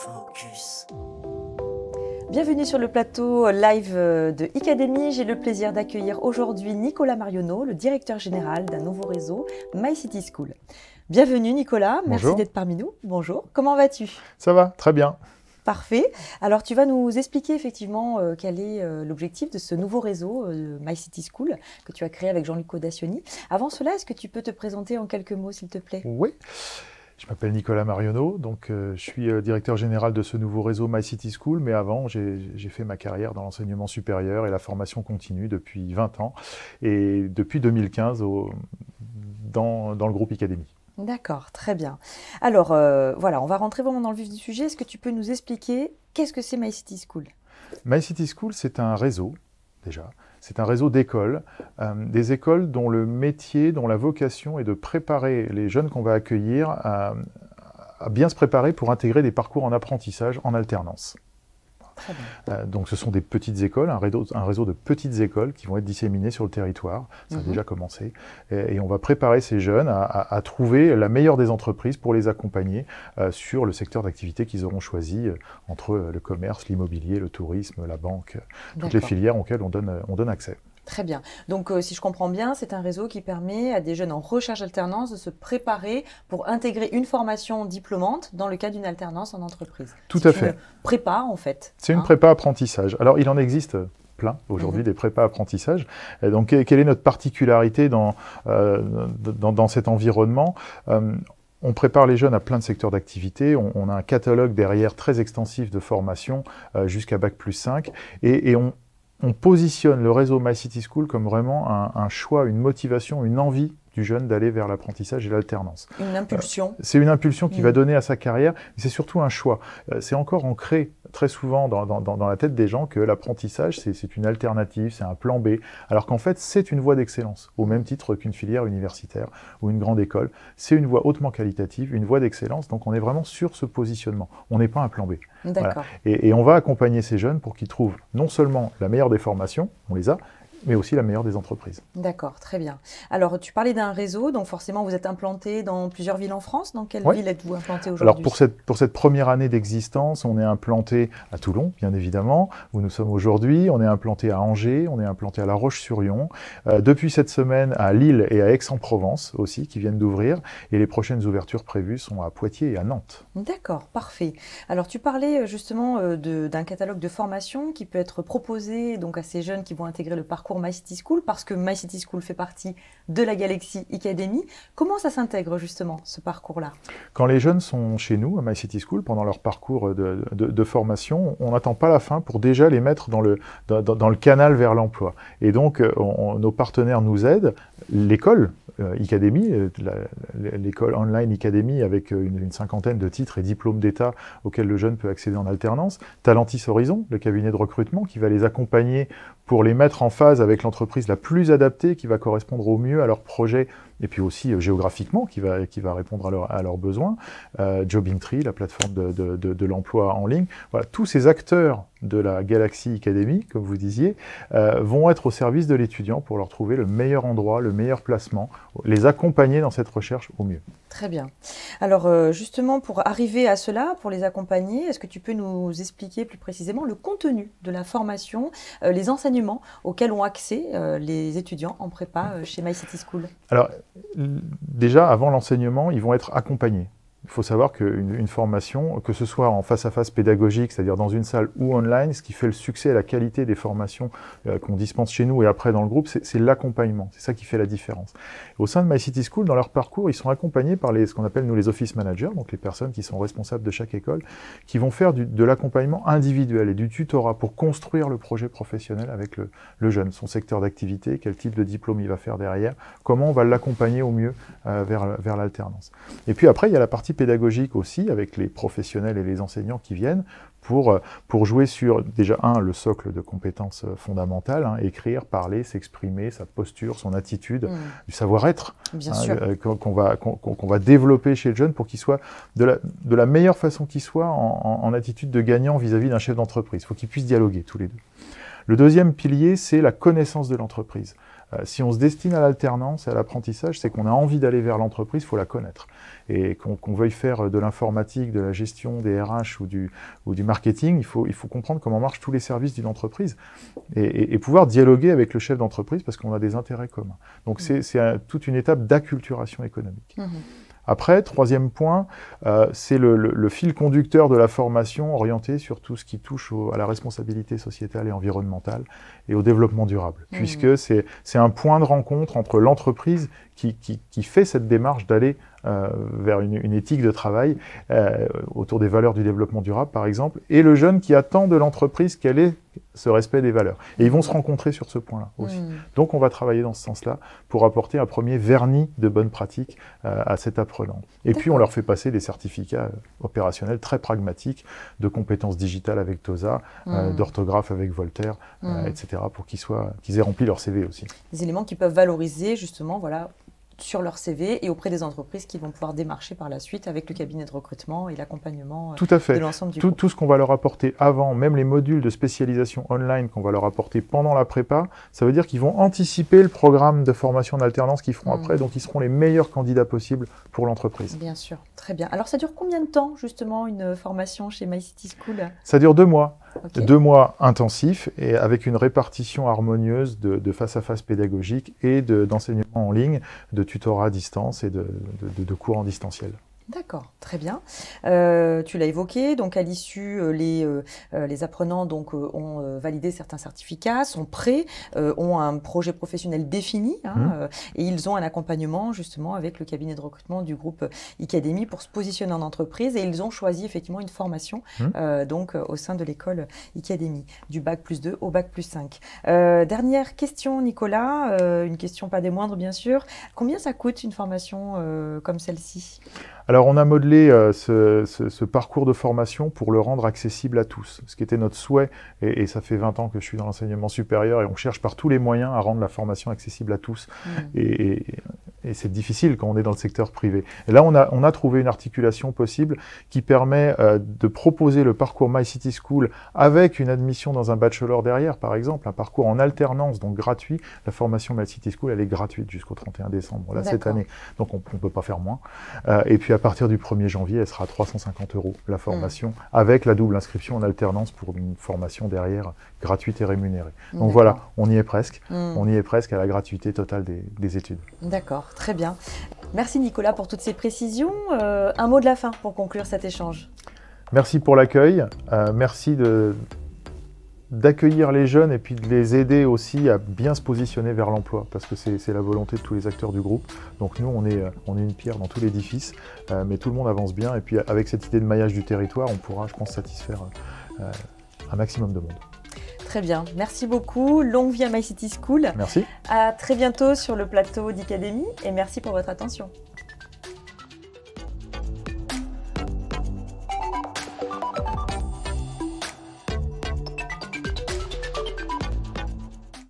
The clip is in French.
Focus. Bienvenue sur le plateau live de Icademy. J'ai le plaisir d'accueillir aujourd'hui Nicolas Marionneau, le directeur général d'un nouveau réseau, My City School. Bienvenue Nicolas, merci Bonjour. d'être parmi nous. Bonjour, comment vas-tu? Ça va, très bien. Parfait. Alors tu vas nous expliquer effectivement euh, quel est euh, l'objectif de ce nouveau réseau euh, My City School que tu as créé avec Jean-Luc Audacioni. Avant cela, est-ce que tu peux te présenter en quelques mots s'il te plaît? Oui. Je m'appelle Nicolas Marionneau, donc euh, je suis euh, directeur général de ce nouveau réseau My City School, mais avant j'ai fait ma carrière dans l'enseignement supérieur et la formation continue depuis 20 ans et depuis 2015 au- dans, dans le groupe Icademy. D'accord, très bien. Alors euh, voilà, on va rentrer vraiment dans le vif du sujet. Est-ce que tu peux nous expliquer qu'est-ce que c'est My City School? My City School, c'est un réseau, déjà. C'est un réseau d'écoles, euh, des écoles dont le métier, dont la vocation est de préparer les jeunes qu'on va accueillir à, à bien se préparer pour intégrer des parcours en apprentissage en alternance. Euh, donc ce sont des petites écoles, un réseau, un réseau de petites écoles qui vont être disséminées sur le territoire. Ça a Mhm. déjà commencé. Et, et on va préparer ces jeunes à, à- à trouver la meilleure des entreprises pour les accompagner euh, sur le secteur d'activité qu'ils auront choisi euh, entre le commerce, l'immobilier, le tourisme, la banque, toutes les filières auxquelles on donne, on donne accès. Très bien. Donc, euh, si je comprends bien, c'est un réseau qui permet à des jeunes en recherche d'alternance de se préparer pour intégrer une formation diplômante dans le cadre d'une alternance en entreprise. Tout à fait. une prépa, en fait. C'est une hein. prépa apprentissage. Alors, il en existe plein aujourd'hui Mhm. des prépas apprentissage. Et donc, que- quelle est notre particularité dans, euh, dans, dans cet environnement? Euh, on prépare les jeunes à plein de secteurs d'activité. On, on a un catalogue derrière très extensif de formation euh, jusqu'à Bac plus 5. Et, et on, on positionne le réseau My City School comme vraiment un, choix, une motivation, une envie du jeune d'aller vers l'apprentissage et l'alternance. Une impulsion. C'est une impulsion qu'il Mm. va donner à sa carrière, mais c'est surtout un choix. Euh, C'est encore ancré très souvent dans, dans- dans- dans la tête des gens que l'apprentissage, c'est une alternative, c'est un plan B, alors qu'en fait, c'est une voie d'excellence, au même titre qu'une filière universitaire ou une grande école. C'est une voie hautement qualitative, une voie d'excellence, donc on est vraiment sur ce positionnement. On n'est pas un plan B. Et, et on va accompagner ces jeunes pour qu'ils trouvent non seulement la meilleure des formations, on les a, mais aussi la meilleure des entreprises. D'accord, très bien. Alors, tu parlais d'un réseau, donc forcément, vous êtes implanté dans plusieurs villes en France. Dans quelle Ouais. ville êtes-vous implanté aujourd'hui? Alors pour cette, pour cette première année d'existence, on est implanté à Toulon, bien évidemment, où nous sommes aujourd'hui. On est implanté à Angers, on est implanté à La Roche-sur-Yon. Euh, depuis cette semaine, à Lille et à Aix-en-Provence aussi, qui viennent d'ouvrir. Et les prochaines ouvertures prévues sont à Poitiers et à Nantes. D'accord, parfait. Alors tu parlais euh, justement euh, d'un catalogue de formation qui peut être proposé donc à ces jeunes qui vont intégrer le parcours My City School parce que My City School fait partie de la Galaxy Academy. Comment ça s'intègre justement ce parcours-là? Quand les jeunes sont chez nous, à My City School, pendant leur parcours de, formation, on n'attend pas la fin pour déjà les mettre dans le, canal vers l'emploi. Et donc, euh, nos partenaires nous aident. L'école, euh, Academy, euh, l'école online Academy, avec une cinquantaine de titres et diplômes d'État auxquels le jeune peut accéder en alternance. Talentis Horizon, le cabinet de recrutement, qui va les accompagner pour les mettre en phase avec l'entreprise la plus adaptée, qui va correspondre au mieux à leur projet, et puis aussi euh, géographiquement, qui va, qui va répondre à, leur- à leurs besoins. Euh, Jobingtree, la plateforme de, de- l'emploi en ligne. Voilà, tous ces acteurs de la Galaxy Academy, comme vous disiez, euh, vont être au service de l'étudiant pour leur trouver le meilleur endroit, le meilleur placement, les accompagner dans cette recherche au mieux. Très bien. Alors euh, justement pour arriver à cela, pour les accompagner, est-ce que tu peux nous expliquer plus précisément le contenu de la formation, les enseignements auxquels ont accès euh, les étudiants en prépa euh, chez My City School Alors, déjà, avant l'enseignement, ils vont être accompagnés. Il faut savoir qu'une une formation, que ce soit en face-à-face pédagogique, c'est-à-dire dans une salle ou online, ce qui fait le succès et la qualité des formations euh, qu'on dispense chez nous et après dans le groupe, c'est l'accompagnement. C'est ça qui fait la différence. Au sein de My City School, dans leur parcours, ils sont accompagnés par les, ce qu'on appelle nous les office managers, donc les personnes qui sont responsables de chaque école, qui vont faire de l'accompagnement individuel et du tutorat pour construire le projet professionnel avec le, le jeune, son secteur d'activité, quel type de diplôme il va faire derrière, comment on va l'accompagner au mieux euh, vers, vers l'alternance. Et puis après, il y a la partie pédagogique aussi, avec les professionnels et les enseignants qui viennent pour, euh, pour jouer sur, déjà, un, le socle de compétences euh, fondamentales, hein, écrire, parler, s'exprimer, sa posture, son attitude, Hmm, du savoir-être, hein, euh, qu'on va, qu'on va développer chez le jeune pour qu'il soit de la, de la meilleure façon qu'il soit en, en- en attitude de gagnant vis-à-vis d'un chef d'entreprise. Il faut qu'ils puissent dialoguer tous les deux. Le deuxième pilier, c'est la connaissance de l'entreprise. Euh, si on se destine à l'alternance et à l'apprentissage, c'est qu'on a envie d'aller vers l'entreprise, il faut la connaître. Et qu'on veuille faire de l'informatique, de la gestion, des RH ou du, ou du marketing, il faut, il faut comprendre comment marchent tous les services d'une entreprise et, pouvoir dialoguer avec le chef d'entreprise parce qu'on a des intérêts communs. Donc c'est toute une étape d'acculturation économique. Mmh. Après, troisième point, euh, c'est le, fil conducteur de la formation orienté sur tout ce qui touche à la responsabilité sociétale et environnementale et au développement durable, mmh. puisque c'est un point de rencontre entre l'entreprise qui, qui, fait cette démarche d'aller euh, vers une, une, éthique de travail euh, autour des valeurs du développement durable, par exemple, et le jeune qui attend de l'entreprise qu'elle ait ce respect des valeurs. Et ils vont se rencontrer sur ce point-là aussi. Mmh. Donc on va travailler dans ce sens-là pour apporter un premier vernis de bonnes pratiques euh, à cet apprenant. Et puis on leur fait passer des certificats opérationnels très pragmatiques de compétences digitales avec TOSA, mmh. d'orthographe avec Voltaire, mmh. etc., pour qu'ils soient, qu'ils aient rempli leur CV aussi. Des éléments qui peuvent valoriser justement, voilà, sur leur CV et auprès des entreprises qui vont pouvoir démarcher par la suite avec le cabinet de recrutement et l'accompagnement euh, de l'ensemble du tout, Tout ce qu'on va leur apporter avant, même les modules de spécialisation online qu'on va leur apporter pendant la prépa, ça veut dire qu'ils vont anticiper le programme de formation d'alternance qu'ils feront mmh. après, donc ils seront les meilleurs candidats possibles pour l'entreprise. Bien sûr, très bien. Alors ça dure combien de temps justement une formation chez My City School? Ça dure deux mois. Deux mois intensifs et avec une répartition harmonieuse de, face à face pédagogique et d'enseignement en ligne, de tutorat à distance et de, de cours en distanciel. D'accord, très bien. Euh, tu l'as évoqué, donc à l'issue, euh, les, euh, les apprenants donc, ont validé certains certificats, sont prêts, ont un projet professionnel défini hein, mmh. et ils ont un accompagnement justement avec le cabinet de recrutement du groupe Icademy pour se positionner en entreprise et ils ont choisi effectivement une formation mmh. donc au sein de l'école Icademy, du bac plus 2 au bac plus 5. dernière question, Nicolas, une question pas des moindres bien sûr. Combien ça coûte une formation comme celle-ci? Alors on a modelé euh, ce, parcours de formation pour le rendre accessible à tous, ce qui était notre souhait, et, ça fait 20 ans que je suis dans l'enseignement supérieur, et on cherche par tous les moyens à rendre la formation accessible à tous. Mmh. Et, et c'est difficile quand on est dans le secteur privé. Et là, on a, on a trouvé une articulation possible qui permet euh, de proposer le parcours My City School avec une admission dans un bachelor derrière, par exemple, un parcours en alternance, donc gratuit. La formation My City School, elle est gratuite jusqu'au 31 décembre, là, cette année. Donc, on ne peut pas faire moins. Euh, et puis, partir du 1er janvier, elle sera à 350 euros, la formation, mmh. avec la double inscription en alternance pour une formation derrière gratuite et rémunérée. Donc voilà, on y est presque. Mmh. On y est presque à la gratuité totale des, des études. D'accord. Très bien. Merci Nicolas pour toutes ces précisions. Euh, un mot de la fin pour conclure cet échange. Merci pour l'accueil. Euh, merci d'accueillir les jeunes et puis de les aider aussi à bien se positionner vers l'emploi, parce que c'est la volonté de tous les acteurs du groupe. Donc nous, on est, on est une pierre dans tout l'édifice, euh, mais tout le monde avance bien, et puis avec cette idée de maillage du territoire, on pourra, je pense, satisfaire un maximum de monde. Très bien, merci beaucoup. Longue vie à My City School. Merci. À très bientôt sur le plateau d'Icadémie et merci pour votre attention.